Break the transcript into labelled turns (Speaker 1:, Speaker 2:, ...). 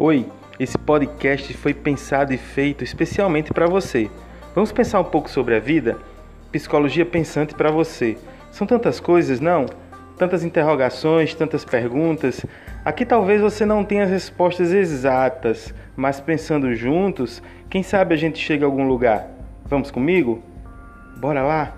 Speaker 1: Oi, esse podcast foi pensado e feito especialmente para você. Vamos pensar um pouco sobre a vida? Psicologia pensante para você. São tantas coisas, não? Tantas interrogações, tantas perguntas. Aqui talvez você não tenha as respostas exatas, mas pensando juntos, quem sabe a gente chega a algum lugar. Vamos comigo? Bora lá?